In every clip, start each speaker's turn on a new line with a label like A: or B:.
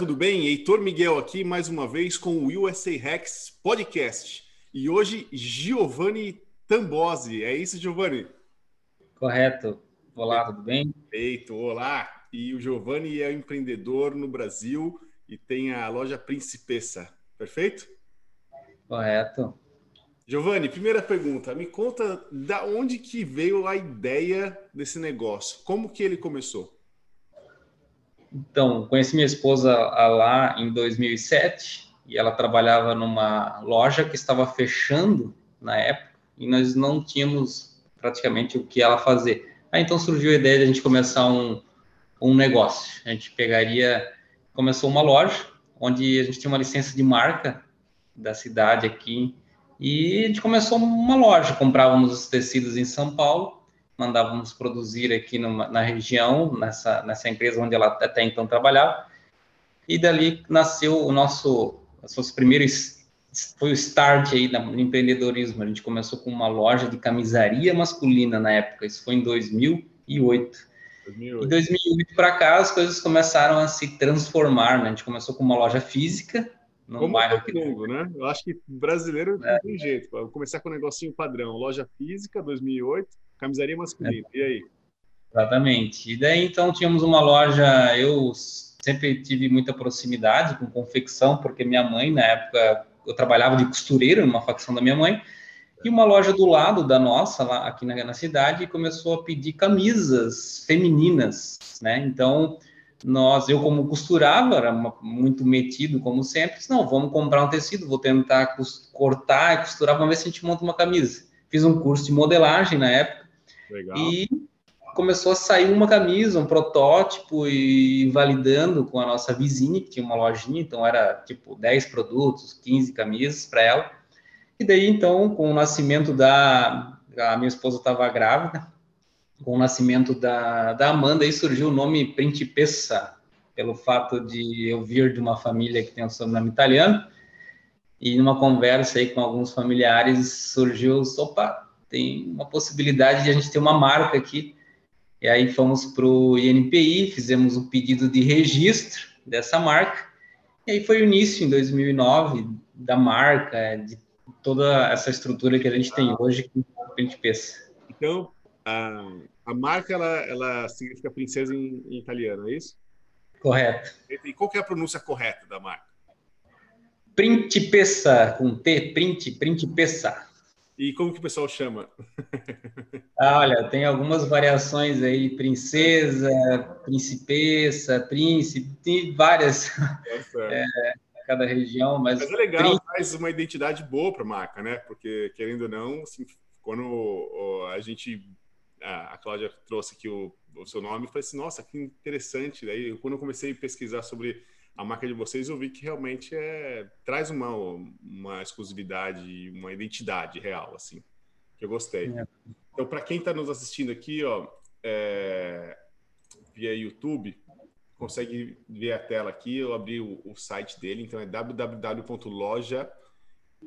A: tudo bem? Heitor Miguel aqui mais uma vez com o USA Rex Podcast. E hoje, Giovanni Tambosi. É isso, Giovanni?
B: Correto. Olá, tudo bem?
A: Feito, olá. E o Giovanni é empreendedor no Brasil e tem a loja Principessa, perfeito?
B: Correto.
A: Giovanni, primeira pergunta, me conta da onde que veio a ideia desse negócio? Como que ele começou?
B: Então, conheci minha esposa lá em 2007 e ela trabalhava numa loja que estava fechando na época e nós não tínhamos praticamente o que ela fazer. Aí então surgiu a ideia de a gente começar um, um negócio. A gente pegaria, começou uma loja onde a gente tinha uma licença de marca da cidade aqui e a gente começou uma loja, comprávamos os tecidos em São Paulo mandávamos produzir aqui numa, na região, nessa, nessa empresa onde ela até então trabalhava. E dali nasceu o nosso, os seus primeiros, foi o start aí no empreendedorismo. A gente começou com uma loja de camisaria masculina na época, isso foi em 2008. 2008. Em 2008 para cá, as coisas começaram a se transformar, né? A gente começou com uma loja física,
A: no Como bairro aqui. Mundo, né? Eu acho que brasileiro é. não tem jeito. Vou começar com um negocinho padrão, loja física, 2008, Camisaria masculina. É. E aí?
B: Exatamente. E daí, então, tínhamos uma loja, eu sempre tive muita proximidade com confecção, porque minha mãe, na época, eu trabalhava de costureira numa facção da minha mãe, e uma loja do lado da nossa, lá aqui na, na cidade, começou a pedir camisas femininas, né? Então, nós, eu como costurava, era muito metido, como sempre, disse, não, vamos comprar um tecido, vou tentar cortar e costurar, vamos ver se a gente monta uma camisa. Fiz um curso de modelagem na época, Legal. E começou a sair uma camisa, um protótipo e validando com a nossa vizinha, que tinha uma lojinha, então era tipo 10 produtos, 15 camisas para ela. E daí, então, com o nascimento da. A minha esposa estava grávida, com o nascimento da, da Amanda, aí surgiu o nome Principessa, pelo fato de eu vir de uma família que tem o sobrenome italiano. E numa conversa aí com alguns familiares surgiu, opa, tem uma possibilidade de a gente ter uma marca aqui. E aí fomos para o INPI, fizemos o um pedido de registro dessa marca. E aí foi o início, em 2009, da marca, de toda essa estrutura que a gente tem hoje com a Principessa.
A: Então, a, a marca, ela, ela significa princesa em, em italiano, é isso?
B: Correto.
A: E qual é a pronúncia correta da marca?
B: Principessa, com T, print, Principessa.
A: E como que o pessoal chama?
B: Ah, olha, tem algumas variações aí, princesa, principessa, príncipe, tem várias é, cada região, mas...
A: Mas é legal, príncipe... faz uma identidade boa para a marca, né? Porque, querendo ou não, assim, quando a gente, a Cláudia trouxe aqui o, o seu nome, eu falei assim, nossa, que interessante. Daí, quando eu comecei a pesquisar sobre a marca de vocês, eu vi que realmente é, traz uma, uma exclusividade, uma identidade real, assim, que eu gostei. É. Então, para quem está nos assistindo aqui, ó, é, via YouTube, consegue ver a tela aqui, eu abri o, o site dele, então é www.loja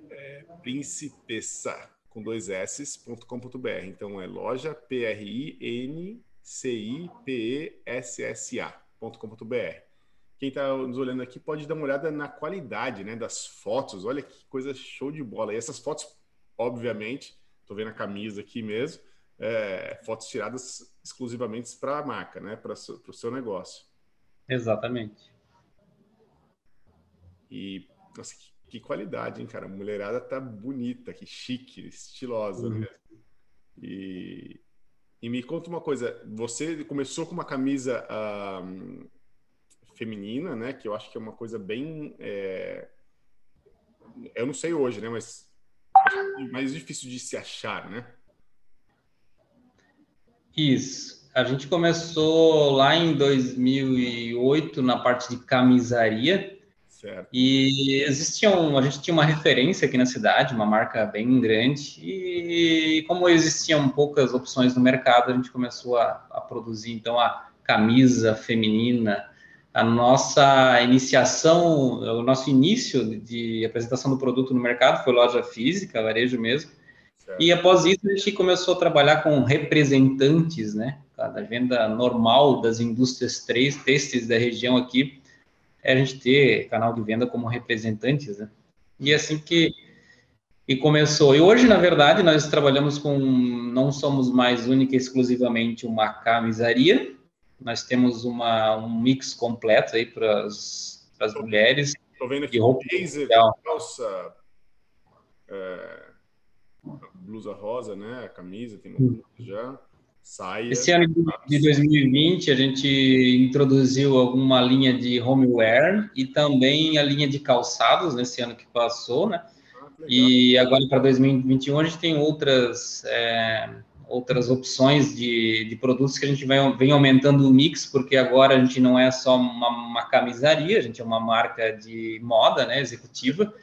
A: é, principessa com dois s.com.br. Então é loja p r i n c i p e s s a.com.br quem está nos olhando aqui pode dar uma olhada na qualidade né, das fotos. Olha que coisa show de bola. E essas fotos, obviamente, estou vendo a camisa aqui mesmo, é, fotos tiradas exclusivamente para a marca, né, para o seu negócio.
B: Exatamente.
A: E, nossa, que, que, qualidade, hein, cara? A mulherada tá bonita, que chique, estilosa uhum. mesmo. E, e me conta uma coisa, você começou com uma camisa um, feminina, né? Que eu acho que é uma coisa bem. É... Eu não sei hoje, né? Mas é mais difícil de se achar, né?
B: Isso. A gente começou lá em 2008 na parte de camisaria. Certo. E existiam, a gente tinha uma referência aqui na cidade, uma marca bem grande, e como existiam poucas opções no mercado, a gente começou a, a produzir então a camisa feminina, a nossa iniciação, o nosso início de apresentação do produto no mercado foi loja física, varejo mesmo. Certo. E após isso a gente começou a trabalhar com representantes, né, da venda normal das indústrias três têxteis da região aqui. é a gente ter canal de venda como representantes, né? E é assim que e começou. E hoje, na verdade, nós trabalhamos com, não somos mais única e exclusivamente uma camisaria, nós temos uma, um mix completo aí para as mulheres.
A: Estou vendo aqui roupa blazer, calça, é, blusa rosa, né? A camisa, tem uma blusa já. Saia.
B: Esse ano de 2020 a gente introduziu alguma linha de homeware e também a linha de calçados nesse ano que passou, né? Ah, e agora para 2021 a gente tem outras é, outras opções de, de produtos que a gente vai, vem aumentando o mix, porque agora a gente não é só uma, uma camisaria, a gente é uma marca de moda, né, executiva.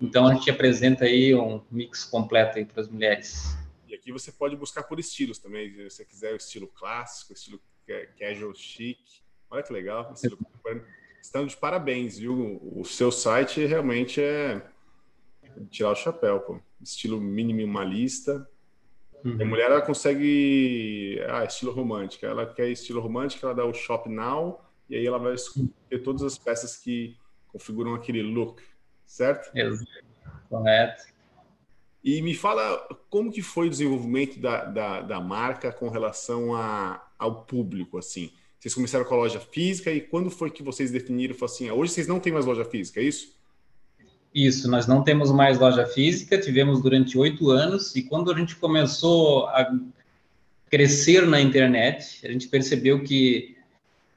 B: Então a gente apresenta aí um mix completo aí para as mulheres.
A: E aqui você pode buscar por estilos também, se você quiser o estilo clássico, o estilo casual chic. Olha que legal, estilo de parabéns, viu? O seu site realmente é tirar o chapéu, pô. Estilo minimalista. Uhum. A mulher ela consegue, ah, estilo romântico. Ela quer estilo romântico, ela dá o shop now e aí ela vai ter todas as peças que configuram aquele look, certo?
B: Exato. Correto.
A: E me fala como que foi o desenvolvimento da, da, da marca com relação a, ao público, assim. Vocês começaram com a loja física e quando foi que vocês definiram, assim, ah, hoje vocês não têm mais loja física, é isso?
B: Isso, nós não temos mais loja física, tivemos durante oito anos, e quando a gente começou a crescer na internet, a gente percebeu que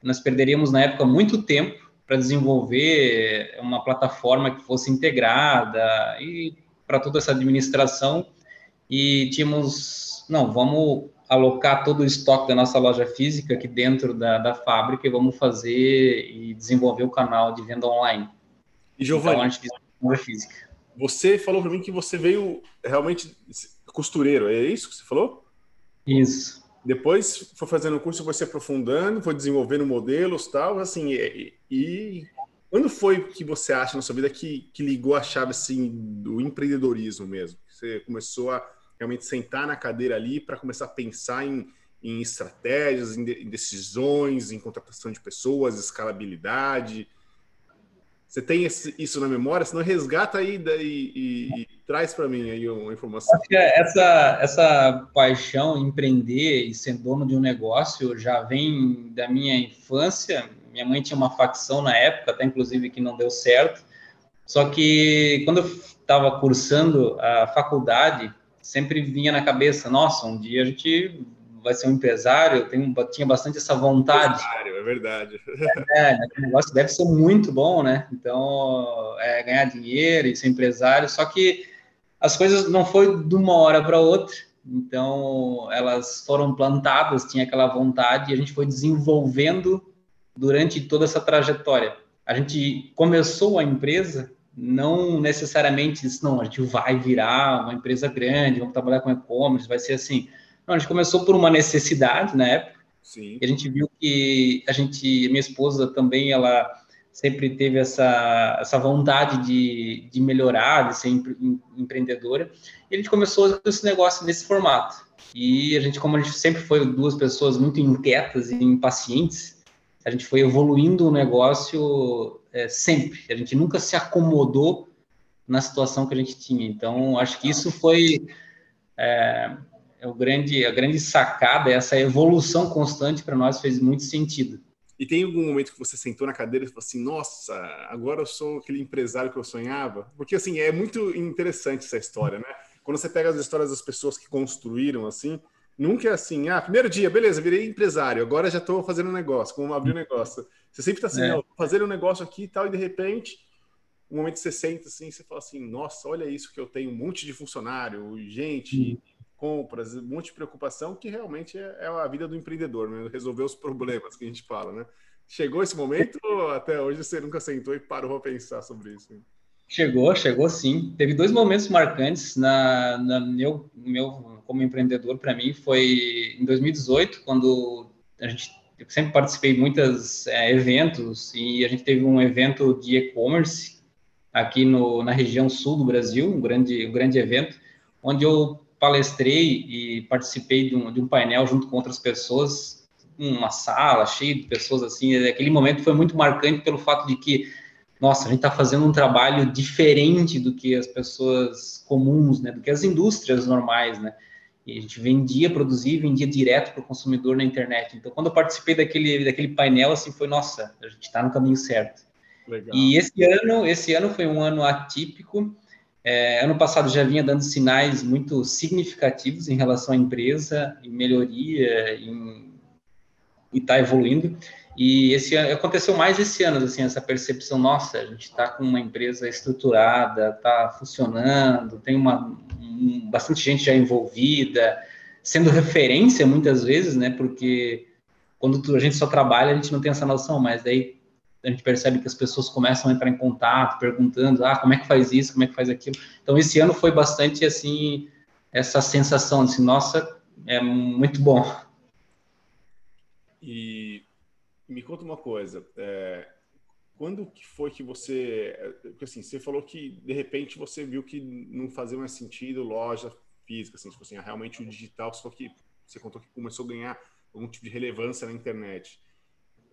B: nós perderíamos na época muito tempo para desenvolver uma plataforma que fosse integrada e para toda essa administração e tínhamos, não, vamos alocar todo o estoque da nossa loja física aqui dentro da, da fábrica e vamos fazer e desenvolver o canal de venda online.
A: E Giovanni, então, a gente física. Você falou para mim que você veio realmente costureiro, é isso que você falou?
B: Isso.
A: Depois foi fazendo o curso, foi se aprofundando, foi desenvolvendo modelos tal, assim, e, e quando foi que você acha na sua vida que, que ligou a chave assim do empreendedorismo mesmo? Você começou a realmente sentar na cadeira ali para começar a pensar em, em estratégias, em, de, em, decisões, em contratação de pessoas, escalabilidade. Você tem esse, isso na memória? Se não, resgata aí e, e, e traz para mim aí uma informação.
B: Que essa, essa paixão em empreender e ser dono de um negócio já vem da minha infância. Minha mãe tinha uma facção na época, até inclusive que não deu certo. Só que quando eu estava cursando a faculdade, sempre vinha na cabeça, nossa, um dia a gente vai ser um empresário, eu tenho, tinha bastante essa vontade.
A: É verdade.
B: É, né, o negócio deve ser muito bom, né? Então, é, ganhar dinheiro e ser empresário, só que as coisas não foi de uma hora para outra, então elas foram plantadas, tinha aquela vontade e a gente foi desenvolvendo durante toda essa trajetória. A gente começou a empresa não necessariamente disse, não, a gente vai virar uma empresa grande, vamos trabalhar com e-commerce, vai ser assim. Não, a gente começou por uma necessidade na época. Sim. E a gente viu que a gente, minha esposa também, ela sempre teve essa, essa vontade de, de melhorar, de ser empreendedora. E a gente começou esse negócio nesse formato. E a gente, como a gente sempre foi duas pessoas muito inquietas e impacientes, a gente foi evoluindo o negócio é, sempre. A gente nunca se acomodou na situação que a gente tinha. Então, acho que isso foi é, é o grande, a grande sacada, essa evolução constante para nós fez muito sentido.
A: E tem algum momento que você sentou na cadeira e falou assim: Nossa, agora eu sou aquele empresário que eu sonhava? Porque, assim, é muito interessante essa história, né? Quando você pega as histórias das pessoas que construíram, assim, nunca é assim: Ah, primeiro dia, beleza, virei empresário, agora já estou fazendo um negócio, como abrir um negócio. Você sempre está assim: é. fazer um negócio aqui e tal, e de repente, um momento que você senta assim, você fala assim: Nossa, olha isso que eu tenho, um monte de funcionário, gente. Hum compras, um monte de preocupação que realmente é, é a vida do empreendedor, né? resolver os problemas que a gente fala, né? Chegou esse momento ou até hoje você nunca sentou e parou para pensar sobre isso?
B: Chegou, chegou sim. Teve dois momentos marcantes na, na meu, meu como empreendedor para mim foi em 2018 quando a gente eu sempre participei de muitos é, eventos e a gente teve um evento de e-commerce aqui no, na região sul do Brasil, um grande, um grande evento, onde eu palestrei e participei de um, de um painel junto com outras pessoas uma sala cheia de pessoas assim. Aquele momento foi muito marcante pelo fato de que, nossa, a gente está fazendo um trabalho diferente do que as pessoas comuns, né? Do que as indústrias normais, né? E a gente vendia, produzia, vendia direto para o consumidor na internet. Então, quando eu participei daquele, daquele painel, assim, foi, nossa, a gente está no caminho certo. Legal. E esse ano, esse ano foi um ano atípico. É, ano passado já vinha dando sinais muito significativos em relação à empresa, em melhoria, em está evoluindo. E esse ano, aconteceu mais esse ano, assim, essa percepção, nossa, a gente está com uma empresa estruturada, está funcionando, tem uma, um, bastante gente já envolvida, sendo referência muitas vezes, né, porque quando a gente só trabalha, a gente não tem essa noção, mas daí a gente percebe que as pessoas começam a entrar em contato, perguntando, ah, como é que faz isso, como é que faz aquilo. Então, esse ano foi bastante, assim, essa sensação, assim, nossa, é muito bom.
A: E me conta uma coisa, é, quando que foi que você, assim, você falou que de repente você viu que não fazia mais sentido loja física, assim, tipo assim, realmente o digital, só que você contou que começou a ganhar algum tipo de relevância na internet.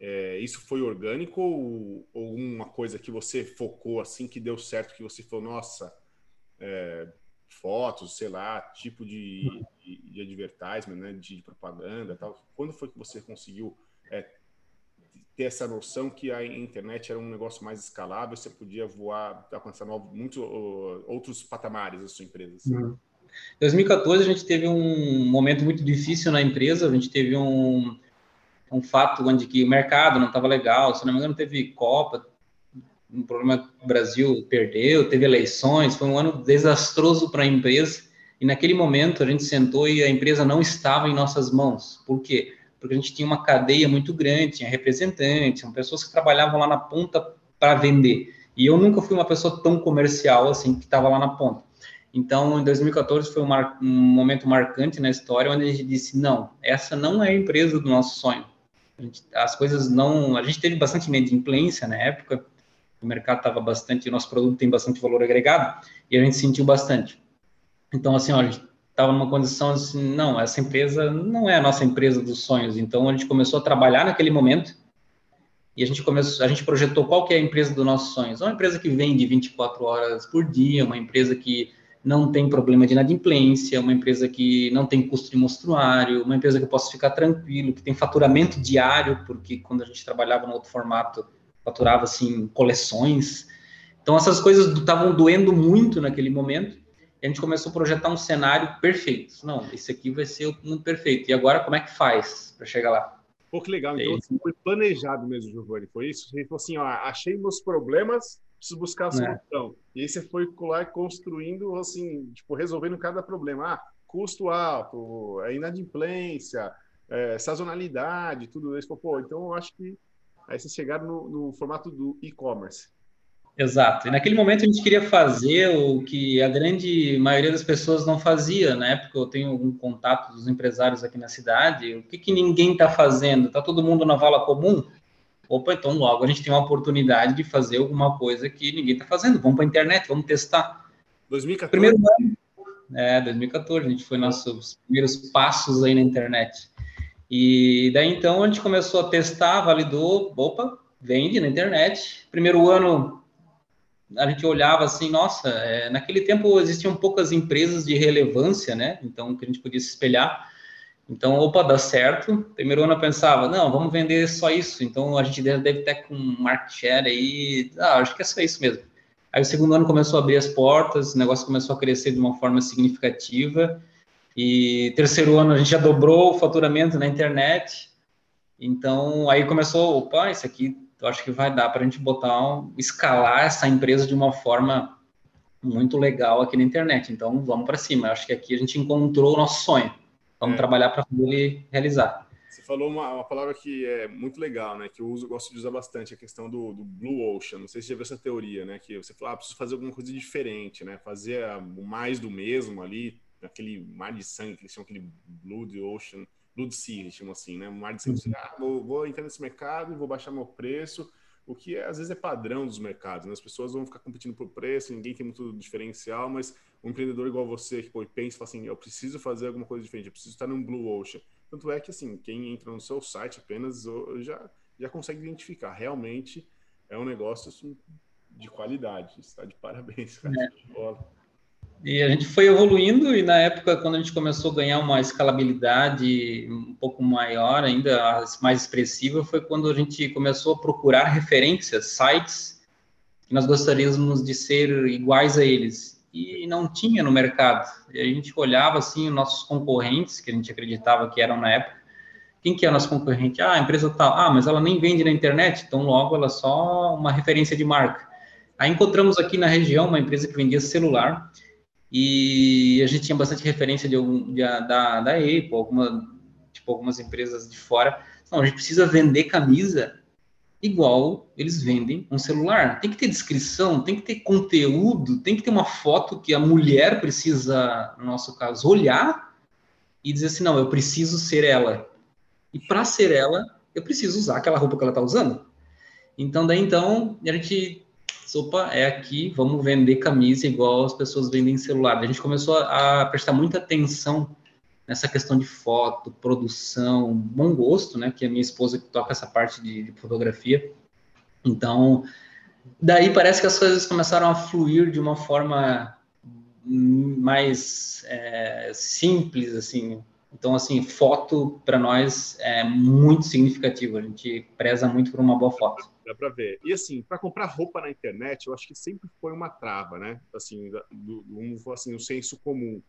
A: É, isso foi orgânico ou, ou, uma coisa que você focou assim que deu certo, que você falou, nossa, é, fotos, sei lá, tipo de, de, de advertisement, né, de, de propaganda, tal. Quando foi que você conseguiu é, ter essa noção que a internet era um negócio mais escalável, você podia voar, alcançar muitos outros patamares da sua empresa? Assim.
B: Uhum. 2014 a gente teve um momento muito difícil na empresa, a gente teve um, um fato onde que o mercado não estava legal, se não me engano teve Copa, um problema o Brasil perdeu, teve eleições, foi um ano desastroso para a empresa, e naquele momento a gente sentou e a empresa não estava em nossas mãos. Por quê? porque a gente tinha uma cadeia muito grande, tinha representantes, são pessoas que trabalhavam lá na ponta para vender. E eu nunca fui uma pessoa tão comercial assim que estava lá na ponta. Então, em 2014 foi um, mar, um, momento marcante na história onde a gente disse não, essa não é a empresa do nosso sonho. As coisas não, a gente teve bastante inadimplência na época. O mercado estava bastante, o nosso produto tem bastante valor agregado e a gente sentiu bastante. Então, assim, ó, a gente estava numa condição assim, não, essa empresa não é a nossa empresa dos sonhos. Então a gente começou a trabalhar naquele momento e a gente começou, a gente projetou qual que é a empresa dos nossos sonhos. Uma empresa que vende 24 horas por dia, uma empresa que não tem problema de inadimplência, uma empresa que não tem custo de mostruário, uma empresa que eu posso ficar tranquilo, que tem faturamento diário, porque quando a gente trabalhava no outro formato, faturava assim coleções. Então essas coisas estavam doendo muito naquele momento a gente começou a projetar um cenário perfeito. Não, esse aqui vai ser o mundo perfeito. E agora, como é que faz para chegar lá?
A: Pô, que legal. Então, assim, foi planejado mesmo, Giovanni. Foi isso? Você falou assim, ó, achei meus problemas, preciso buscar a é. solução. É. E aí você foi lá construindo, assim, tipo, resolvendo cada problema. Ah, custo alto, é inadimplência, é, sazonalidade, tudo isso. Pô, então eu acho que aí vocês chegaram no, no formato do e-commerce.
B: Exato. E naquele momento a gente queria fazer o que a grande maioria das pessoas não fazia. Na época eu tenho algum contato dos empresários aqui na cidade. O que, que ninguém está fazendo? Está todo mundo na vala comum? Opa, então logo a gente tem uma oportunidade de fazer alguma coisa que ninguém está fazendo. Vamos para a internet, vamos testar.
A: 2014?
B: Primeiro ano. É, 2014. A gente foi nossos primeiros passos aí na internet. E daí então a gente começou a testar, validou. Opa, vende na internet. Primeiro ano a gente olhava assim, nossa, é, naquele tempo existiam poucas empresas de relevância, né? Então, que a gente podia se espelhar. Então, opa, dá certo. Primeiro ano eu pensava, não, vamos vender só isso. Então, a gente deve ter com market share aí. Ah, acho que é só isso mesmo. Aí, o segundo ano começou a abrir as portas, o negócio começou a crescer de uma forma significativa. E terceiro ano a gente já dobrou o faturamento na internet. Então, aí começou, opa, isso aqui eu acho que vai dar para a gente botar um, escalar essa empresa de uma forma muito legal aqui na internet. Então vamos para cima. Eu acho que aqui a gente encontrou o nosso sonho. Vamos é. trabalhar para ele realizar.
A: Você falou uma, uma, palavra que é muito legal, né? Que eu uso, gosto de usar bastante, a questão do, do Blue Ocean. Não sei se você já viu essa teoria, né? Que você fala, ah, preciso fazer alguma coisa diferente, né? Fazer o mais do mesmo ali, aquele mar de sangue, que eles chamam aquele Blood Ocean Blood Sea, eles chamam assim, né? Mar de sangue. Uhum. Ah, vou, vou, entrar nesse mercado e vou baixar meu preço, o que é, às vezes é padrão dos mercados, né? As pessoas vão ficar competindo por preço, ninguém tem muito diferencial, mas um empreendedor igual você, que pô, pensa fala assim, eu preciso fazer alguma coisa diferente, eu preciso estar num Blue Ocean. Tanto é que, assim, quem entra no seu site apenas já, já consegue identificar. Realmente é um negócio assim, de qualidade. Está de parabéns, cara. É.
B: E a gente foi evoluindo e na época quando a gente começou a ganhar uma escalabilidade um pouco maior, ainda mais expressiva, foi quando a gente começou a procurar referências, sites que nós gostaríamos de ser iguais a eles e não tinha no mercado. E a gente olhava assim os nossos concorrentes que a gente acreditava que eram na época. Quem que é o nosso concorrente? Ah, a empresa tal. Ah, mas ela nem vende na internet, então logo ela é só uma referência de marca. Aí encontramos aqui na região uma empresa que vendia celular e a gente tinha bastante referência de, algum, de da, da Apple, alguma, tipo, algumas empresas de fora. Não, a gente precisa vender camisa igual eles vendem um celular. Tem que ter descrição, tem que ter conteúdo, tem que ter uma foto que a mulher precisa, no nosso caso, olhar e dizer assim: não, eu preciso ser ela. E para ser ela, eu preciso usar aquela roupa que ela está usando. Então, daí então, a gente opa, é aqui, vamos vender camisa igual as pessoas vendem celular. A gente começou a prestar muita atenção nessa questão de foto, produção, bom gosto, né? Que é minha esposa que toca essa parte de, de fotografia. Então, daí parece que as coisas começaram a fluir de uma forma mais é, simples, assim. Então, assim, foto para nós é muito significativo. A gente preza muito por uma boa foto
A: dá para ver. E assim, para comprar roupa na internet, eu acho que sempre foi uma trava, né? Assim, do, do assim, o senso comum.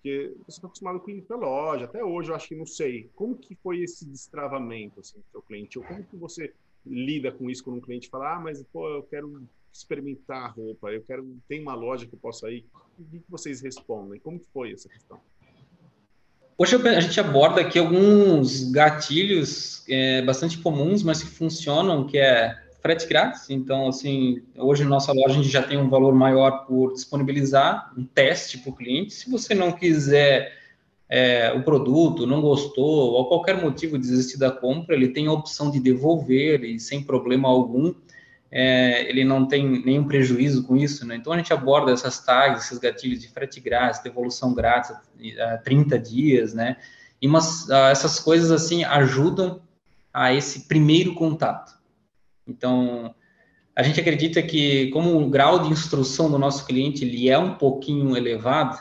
A: Porque você está acostumado com ir para loja, até hoje eu acho que não sei. Como que foi esse destravamento assim, do seu cliente? Ou como que você lida com isso quando um cliente fala, ah, mas pô, eu quero experimentar a roupa, eu quero, tem uma loja que eu possa ir. O que vocês respondem? Como que foi essa questão?
B: Hoje a gente aborda aqui alguns gatilhos é, bastante comuns, mas que funcionam, que é frete grátis. Então, assim, hoje nossa loja a gente já tem um valor maior por disponibilizar um teste para o cliente. Se você não quiser é, o produto, não gostou, ou qualquer motivo desistir da compra, ele tem a opção de devolver e sem problema algum. É, ele não tem nenhum prejuízo com isso, né? Então a gente aborda essas tags, esses gatilhos de frete grátis, devolução grátis a 30 dias, né? E umas, essas coisas assim ajudam a esse primeiro contato. Então, a gente acredita que, como o grau de instrução do nosso cliente ele é um pouquinho elevado,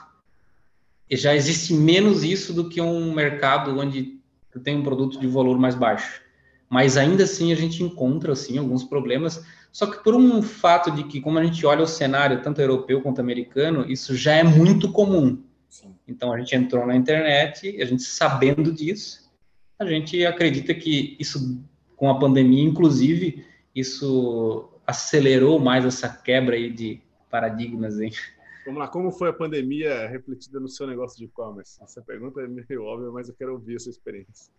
B: já existe menos isso do que um mercado onde tem um produto de valor mais baixo. Mas ainda assim a gente encontra assim alguns problemas, só que por um fato de que como a gente olha o cenário tanto europeu quanto americano, isso já é muito comum. Sim. Então a gente entrou na internet, a gente sabendo disso, a gente acredita que isso com a pandemia inclusive isso acelerou mais essa quebra aí de paradigmas, hein?
A: Vamos lá, como foi a pandemia refletida no seu negócio de e-commerce? Essa pergunta é meio óbvia, mas eu quero ouvir a sua experiência.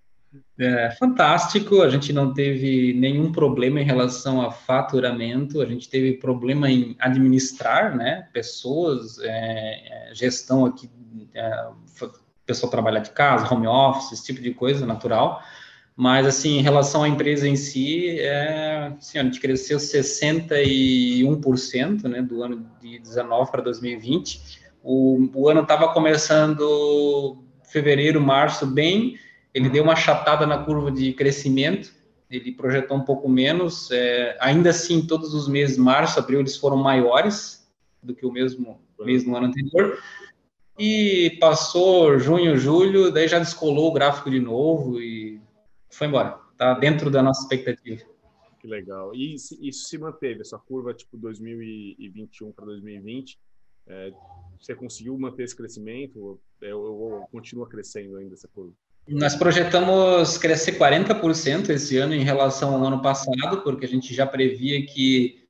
B: É, fantástico, a gente não teve nenhum problema em relação a faturamento, a gente teve problema em administrar, né, pessoas, é, é gestão aqui, é, pessoa trabalhar de casa, home office, esse tipo de coisa natural, mas, assim, em relação à empresa em si, é, assim, a gente cresceu 61% né, do ano de 19 para 2020. O, o ano estava começando fevereiro, março bem, ele deu uma chatada na curva de crescimento, ele projetou um pouco menos. É, ainda assim, todos os meses, março, abril, eles foram maiores do que o mesmo mês no ano anterior. E passou junho, julho, daí já descolou o gráfico de novo e foi embora. Tá dentro da nossa expectativa.
A: Que legal. E isso se manteve, essa curva tipo 2021 para 2020? É, você conseguiu manter esse crescimento é, ou, ou continua crescendo ainda essa curva?
B: Nós projetamos crescer 40% esse ano em relação ao ano passado, porque a gente já previa que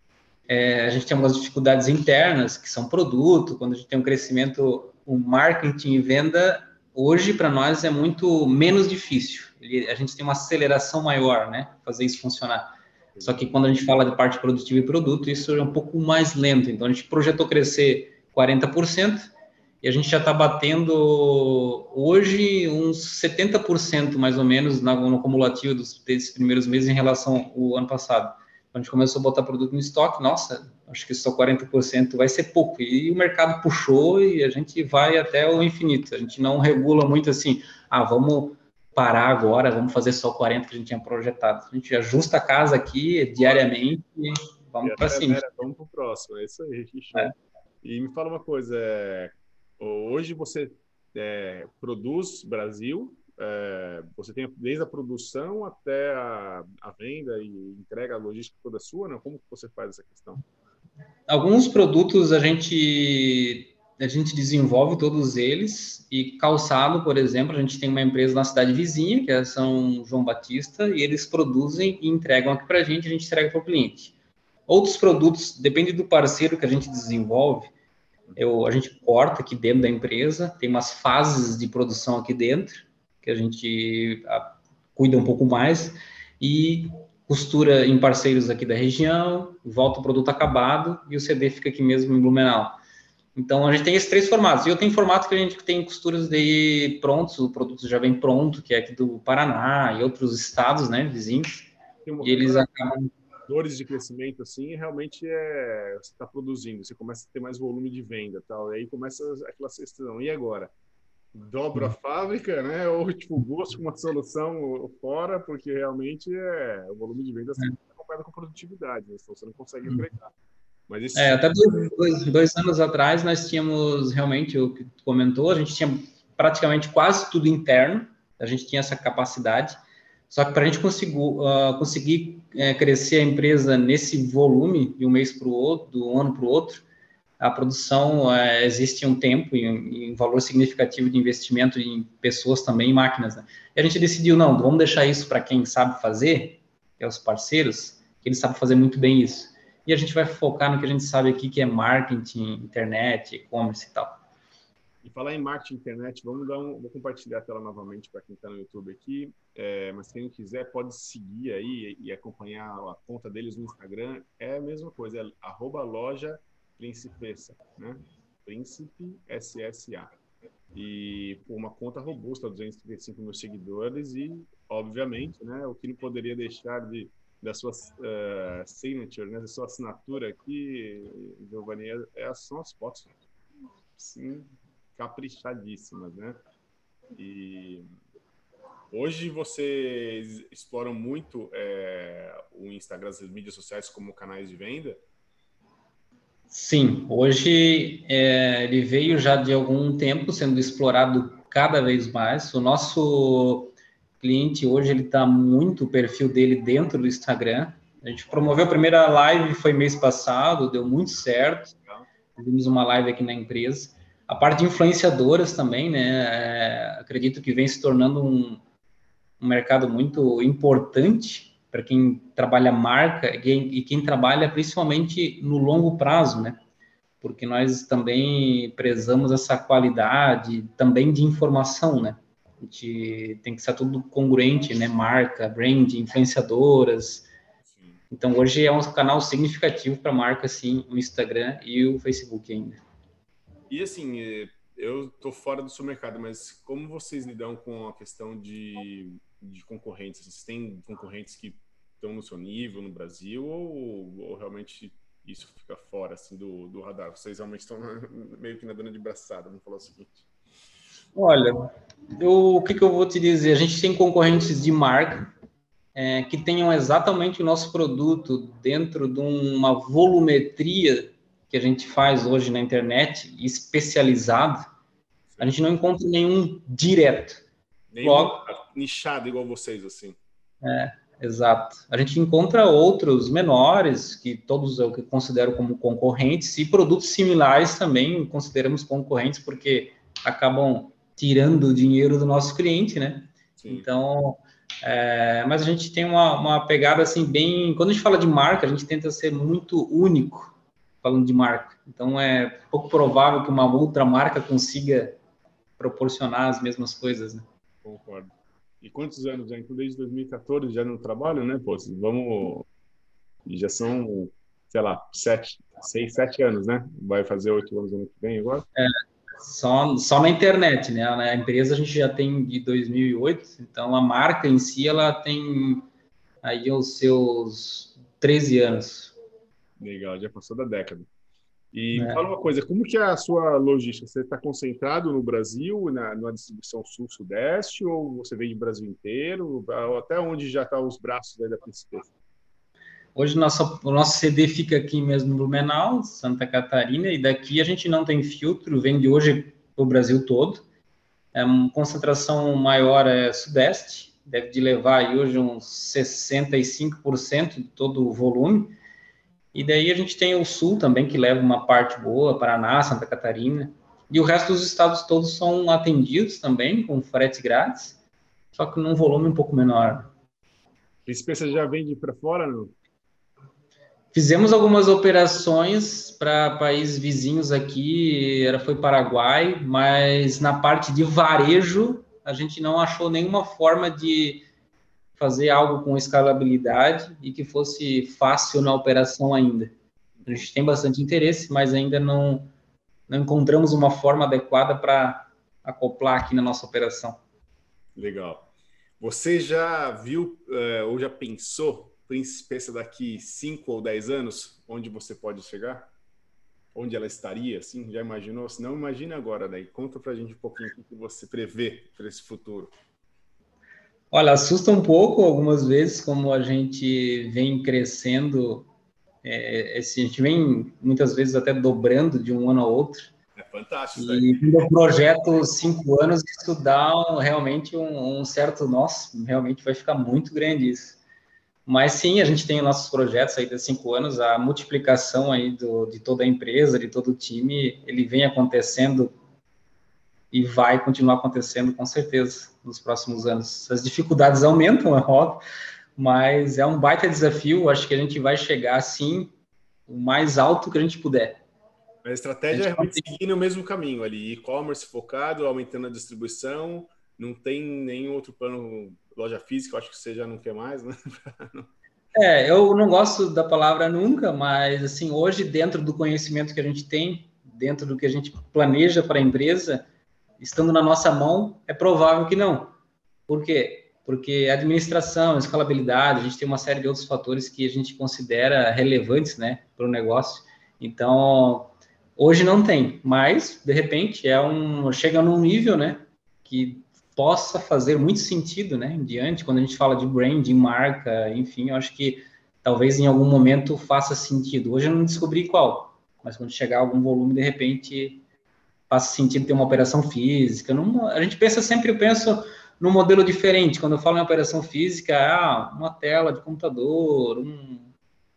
B: é, a gente tem algumas dificuldades internas, que são produto, quando a gente tem um crescimento, o marketing e venda, hoje para nós é muito menos difícil ele, a gente tem uma aceleração maior, né? Fazer isso funcionar. Só que quando a gente fala de parte produtiva e produto, isso é um pouco mais lento. Então a gente projetou crescer 40% e a gente já está batendo hoje uns 70% mais ou menos no acumulativo dos, desses primeiros meses em relação ao ano passado. Quando a gente começou a botar produto no estoque, nossa, acho que só 40% vai ser pouco. E o mercado puxou e a gente vai até o infinito. A gente não regula muito assim, ah, vamos parar agora, vamos fazer só 40 que a gente tinha projetado. A gente ajusta a casa aqui diariamente e vamos para cima. Era,
A: vamos para o próximo, é isso aí. É. E me fala uma coisa, é, hoje você é, produz Brasil, é, você tem desde a produção até a, a, venda e entrega, a logística toda sua, né? Como que você faz essa questão?
B: Alguns produtos a gente a gente desenvolve todos eles e calçado, por exemplo, a gente tem uma empresa na cidade vizinha, que é São João Batista, e eles produzem e entregam aqui para a gente, a gente entrega para o cliente. Outros produtos, depende do parceiro que a gente desenvolve, eu, a gente corta aqui dentro da empresa, tem umas fases de produção aqui dentro, que a gente a, cuida um pouco mais, e costura em parceiros aqui da região, volta o produto acabado e o CD fica aqui mesmo em Blumenau. Então, a gente tem esses três formatos. E eu tenho formato que a gente tem costuras de prontos, o produto já vem pronto, que é aqui do Paraná e outros estados, né, vizinhos. E eles acabam...
A: Dores de crescimento, assim, realmente é... Você está produzindo, você começa a ter mais volume de venda tal. E aí começa aquela questão. E agora? Dobra a fábrica, né? Ou, tipo, busca uma solução fora, porque realmente é... o volume de venda sempre é acompanhado com produtividade, né? Então você não consegue entregar.
B: Mas isso... É, até dois, dois, anos atrás nós tínhamos realmente o que tu comentou, a gente tinha praticamente quase tudo interno, a gente tinha essa capacidade, só que para a gente conseguir, uh, conseguir é, crescer a empresa nesse volume de um mês para o outro, do ano para o outro, a produção é, existe um tempo e um, e um, valor significativo de investimento em pessoas também, em máquinas. Né? E a gente decidiu, não, vamos deixar isso para quem sabe fazer, que é os parceiros, que eles sabem fazer muito bem isso e a gente vai focar no que a gente sabe aqui, que é marketing, internet, e-commerce e tal.
A: E falar em marketing internet, vamos dar um, vou compartilhar a tela novamente para quem está no YouTube aqui, é, mas quem quiser pode seguir aí e acompanhar a conta deles no Instagram, é a mesma coisa, é arroba loja Principessa, né? Príncipe SSA. E uma conta robusta, 235 mil seguidores e, obviamente, né, o que não poderia deixar de da sua uh, signature, né, da sua assinatura aqui, Giovanni, é, é, são as fotos, sim, caprichadíssimas, né? E hoje vocês exploram muito é, o Instagram, as mídias sociais como canais de venda?
B: Sim, hoje é, ele veio já de algum tempo sendo explorado cada vez mais. O nosso cliente hoje ele está muito o perfil dele dentro do Instagram. A gente promoveu a primeira live foi mês passado, deu muito certo. Fizemos uma live aqui na empresa. A parte de influenciadoras também, né? É, acredito que vem se tornando um, um mercado muito importante para quem trabalha marca e quem, e quem trabalha principalmente no longo prazo, né? Porque nós também prezamos essa qualidade também de informação, né? A gente tem que ser tudo congruente, né? Marca, brand, influenciadoras. Então, hoje é um canal significativo para marca, sim, o Instagram e o Facebook ainda.
A: E assim, é, eu estou fora do seu mercado, mas como vocês lidam com a questão de, de concorrentes? Vocês têm concorrentes que estão no seu nível no Brasil ou, ou realmente isso fica fora assim do, do radar? Vocês realmente estão meio que nadando de braçada, vamos falar o seguinte.
B: Olha, eu, o que, que, eu vou te dizer? A gente tem concorrentes de marca é, que tenham exatamente o nosso produto dentro de uma volumetria que a gente faz hoje na internet, especializado. A gente não encontra nenhum direto.
A: Nenhum Logo, nichado igual vocês, assim.
B: É, exato. A gente encontra outros menores, que todos eu considero como concorrentes, e produtos similares também consideramos concorrentes, porque acabam tirando o dinheiro do nosso cliente, né? Sim. Então, é, mas a gente tem uma, uma pegada assim bem. Quando a gente fala de marca, a gente tenta ser muito único falando de marca. Então é pouco provável que uma outra marca consiga proporcionar as mesmas coisas, né?
A: Concordo. E quantos anos já? Então, desde 2014 já no trabalho, né? Pô, vamos. Já são, sei lá, sete, seis, sete anos, né? Vai fazer oito anos ano que vem agora?
B: É, só, só na internet, né? A empresa a gente já tem de 2008, então a marca em si ela tem aí os seus 13 anos.
A: Legal, já passou da década. E é. fala uma coisa, como que é a sua logística? Você está concentrado no Brasil, na, na distribuição sul-sudeste, ou você vem do Brasil inteiro? Até onde já estão tá os braços da Principessa?
B: Hoje o nosso CD fica aqui mesmo no Blumenau, Santa Catarina, e daqui a gente não tem filtro, vem de hoje para o Brasil todo. É uma concentração maior é sudeste, deve de levar hoje uns 65% de todo o volume. E daí a gente tem o sul também, que leva uma parte boa, Paraná, Santa Catarina. E o resto dos estados todos são atendidos também, com frete grátis, só que num volume um pouco menor.
A: Dispensa já vende para fora, não?
B: Fizemos algumas operações para países vizinhos aqui, era foi Paraguai, mas na parte de varejo a gente não achou nenhuma forma de fazer algo com escalabilidade e que fosse fácil na operação ainda. A gente tem bastante interesse, mas ainda não, não encontramos uma forma adequada para acoplar aqui na nossa operação.
A: Legal. Você já viu uh, ou já pensou Principessa daqui 5 ou 10 anos, onde você pode chegar? Onde ela estaria, assim? Já imaginou? Se não, imagina agora, daí. Conta pra gente um pouquinho o que você prevê para esse futuro.
B: Olha, assusta um pouco algumas vezes como a gente vem crescendo, é, esse, a gente vem muitas vezes até dobrando de um ano a outro.
A: É fantástico.
B: E no projeto cinco anos, isso dá um, realmente um, um certo, nossa, realmente vai ficar muito grande isso. Mas sim, a gente tem nossos projetos aí de cinco anos, a multiplicação aí do, de toda a empresa, de todo o time, ele vem acontecendo e vai continuar acontecendo com certeza nos próximos anos. As dificuldades aumentam, é óbvio, mas é um baita desafio. Acho que a gente vai chegar assim o mais alto que a gente puder.
A: A estratégia a é realmente seguir no mesmo caminho ali, e-commerce focado, aumentando a distribuição, não tem nenhum outro plano loja física, eu acho que você já não quer mais, né?
B: é, eu não gosto da palavra nunca, mas assim, hoje, dentro do conhecimento que a gente tem, dentro do que a gente planeja para a empresa, estando na nossa mão, é provável que não. Por quê? Porque administração, escalabilidade, a gente tem uma série de outros fatores que a gente considera relevantes, né, para o negócio. Então, hoje não tem, mas de repente é um chega num nível, né, que possa fazer muito sentido, né, em diante, quando a gente fala de branding, marca, enfim, eu acho que talvez em algum momento faça sentido. Hoje eu não descobri qual, mas quando chegar algum volume, de repente, faça sentido ter uma operação física. Não, a gente pensa sempre, eu penso num modelo diferente. Quando eu falo em operação física, ah, uma tela de computador, um,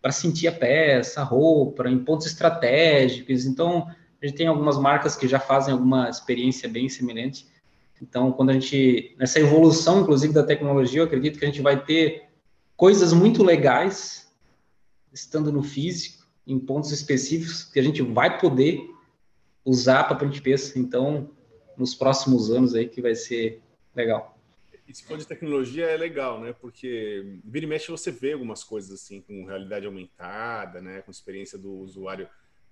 B: para sentir a peça, a roupa, em pontos estratégicos. Então, a gente tem algumas marcas que já fazem alguma experiência bem semelhante. Então, quando a gente, nessa evolução, inclusive, da tecnologia, eu acredito que a gente vai ter coisas muito legais estando no físico, em pontos específicos, que a gente vai poder usar para a Principessa. Então, nos próximos anos aí, que vai ser legal.
A: E se for de tecnologia, é legal, né? Porque vira e mexe você vê algumas coisas assim, com realidade aumentada, né? Com experiência do usuário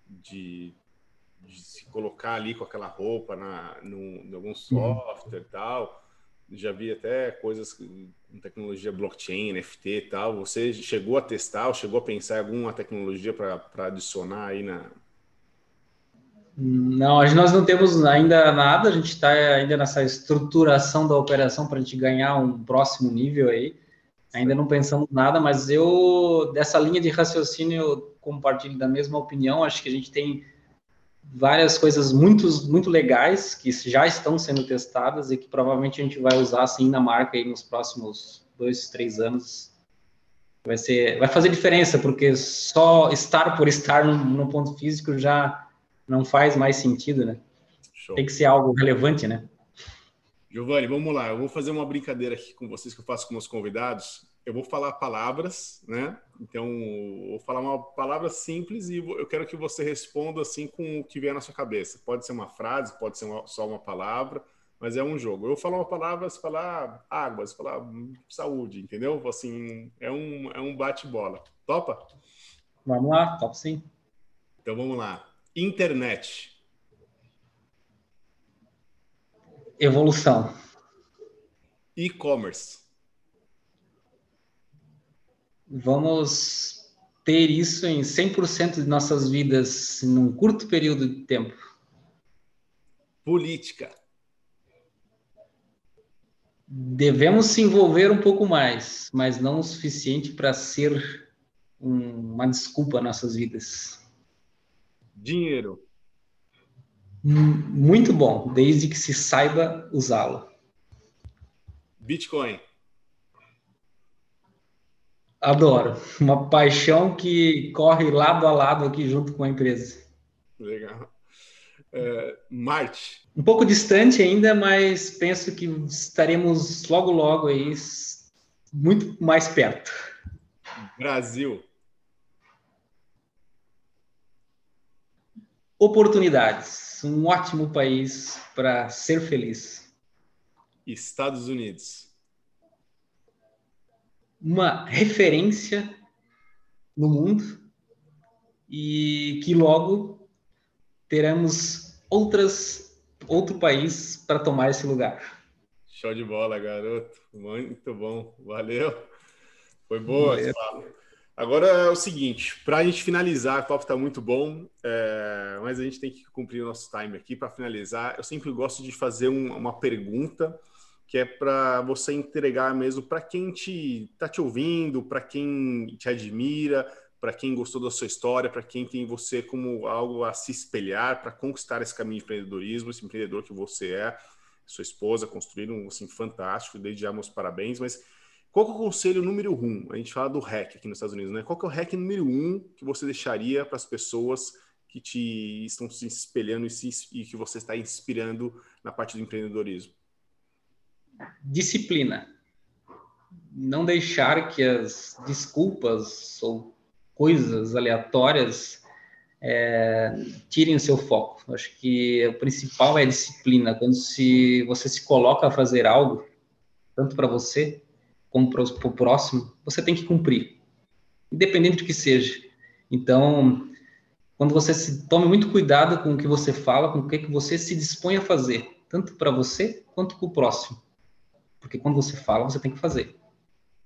A: de de se colocar ali com aquela roupa na, no, em algum uhum. software e tal. Já vi até coisas com tecnologia blockchain, NFT e tal. Você chegou a testar ou chegou a pensar em alguma tecnologia para adicionar aí na.
B: Não, nós não temos ainda nada, a gente está ainda nessa estruturação da operação para a gente ganhar um próximo nível aí. Ainda não pensamos nada, mas eu, dessa linha de raciocínio, eu compartilho da mesma opinião. Acho que a gente tem várias coisas muito, muito legais que já estão sendo testadas e que provavelmente a gente vai usar assim na marca aí nos próximos dois, três anos. Vai ser, vai fazer diferença porque só estar por estar no, no ponto físico já não faz mais sentido, né? Show. Tem que ser algo relevante, né?
A: Giovanni, vamos lá. Eu vou fazer uma brincadeira aqui com vocês que eu faço com meus convidados eu vou falar palavras, né? Então, vou falar uma palavra simples e eu quero que você responda assim com o que vier na sua cabeça. Pode ser uma frase, pode ser uma, só uma palavra, mas é um jogo. Eu vou falar uma palavra, você falar água, você falar saúde, entendeu? Assim, é um, é um bate-bola. Topa?
B: Vamos lá, top sim.
A: Então vamos lá. Internet.
B: Evolução.
A: E-commerce
B: vamos ter isso em 100% de nossas vidas num curto período de tempo?
A: Política.
B: Devemos se envolver um pouco mais, mas não o suficiente para ser um, uma desculpa às nossas vidas.
A: Dinheiro.
B: Muito bom, desde que se saiba usá-lo.
A: Bitcoin.
B: Adoro. Uma paixão que corre lado a lado aqui junto com a empresa.
A: Legal. É, Marte.
B: Um pouco distante ainda, mas penso que estaremos logo, logo aí muito mais perto.
A: Brasil.
B: Oportunidades. Um ótimo país para ser feliz.
A: Estados Unidos
B: uma referência no mundo e que logo teremos outras outro país para tomar esse lugar.
A: Show de bola, garoto. Muito bom. Valeu. Foi boa. Valeu. Agora é o seguinte, para a gente finalizar, o top está muito bom, é, mas a gente tem que cumprir o nosso time aqui. Para finalizar, eu sempre gosto de fazer um, uma pergunta que é para você entregar mesmo para quem te está te ouvindo, para quem te admira, para quem gostou da sua história, para quem tem você como algo a se espelhar, para conquistar esse caminho de empreendedorismo, esse empreendedor que você é, sua esposa construíram assim fantástico, desde já meus parabéns, mas qual é o conselho número um? A gente fala do REC aqui nos Estados Unidos, né? Qual é o REC número um que você deixaria para as pessoas que te estão se espelhando e, se, e que você está inspirando na parte do empreendedorismo?
B: Disciplina. Não deixar que as desculpas ou coisas aleatórias é, tirem o seu foco. Acho que o principal é a disciplina. Quando se, você se coloca a fazer algo, tanto para você como para o próximo, você tem que cumprir, independente do que seja. Então, quando você se tome muito cuidado com o que você fala, com o que, que você se dispõe a fazer, tanto para você quanto para o próximo. Porque quando você fala, você tem que fazer.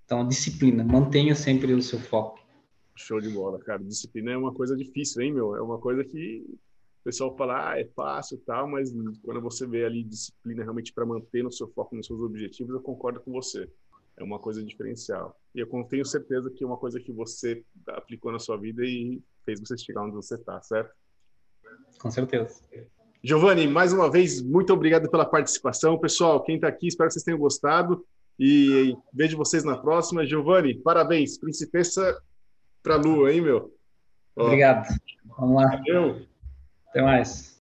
B: Então, disciplina, mantenha sempre o seu foco.
A: Show de bola, cara. Disciplina é uma coisa difícil, hein, meu? É uma coisa que o pessoal fala, ah, é fácil e tal, mas quando você vê ali disciplina realmente para manter no seu foco, nos seus objetivos, eu concordo com você. É uma coisa diferencial. E eu tenho certeza que é uma coisa que você aplicou na sua vida e fez você chegar onde você está, certo?
B: Com certeza.
A: Giovanni, mais uma vez, muito obrigado pela participação. Pessoal, quem está aqui, espero que vocês tenham gostado e vejo vocês na próxima. Giovanni, parabéns, princesa para a lua, hein, meu?
B: Obrigado. Vamos lá.
A: Valeu.
B: Até mais.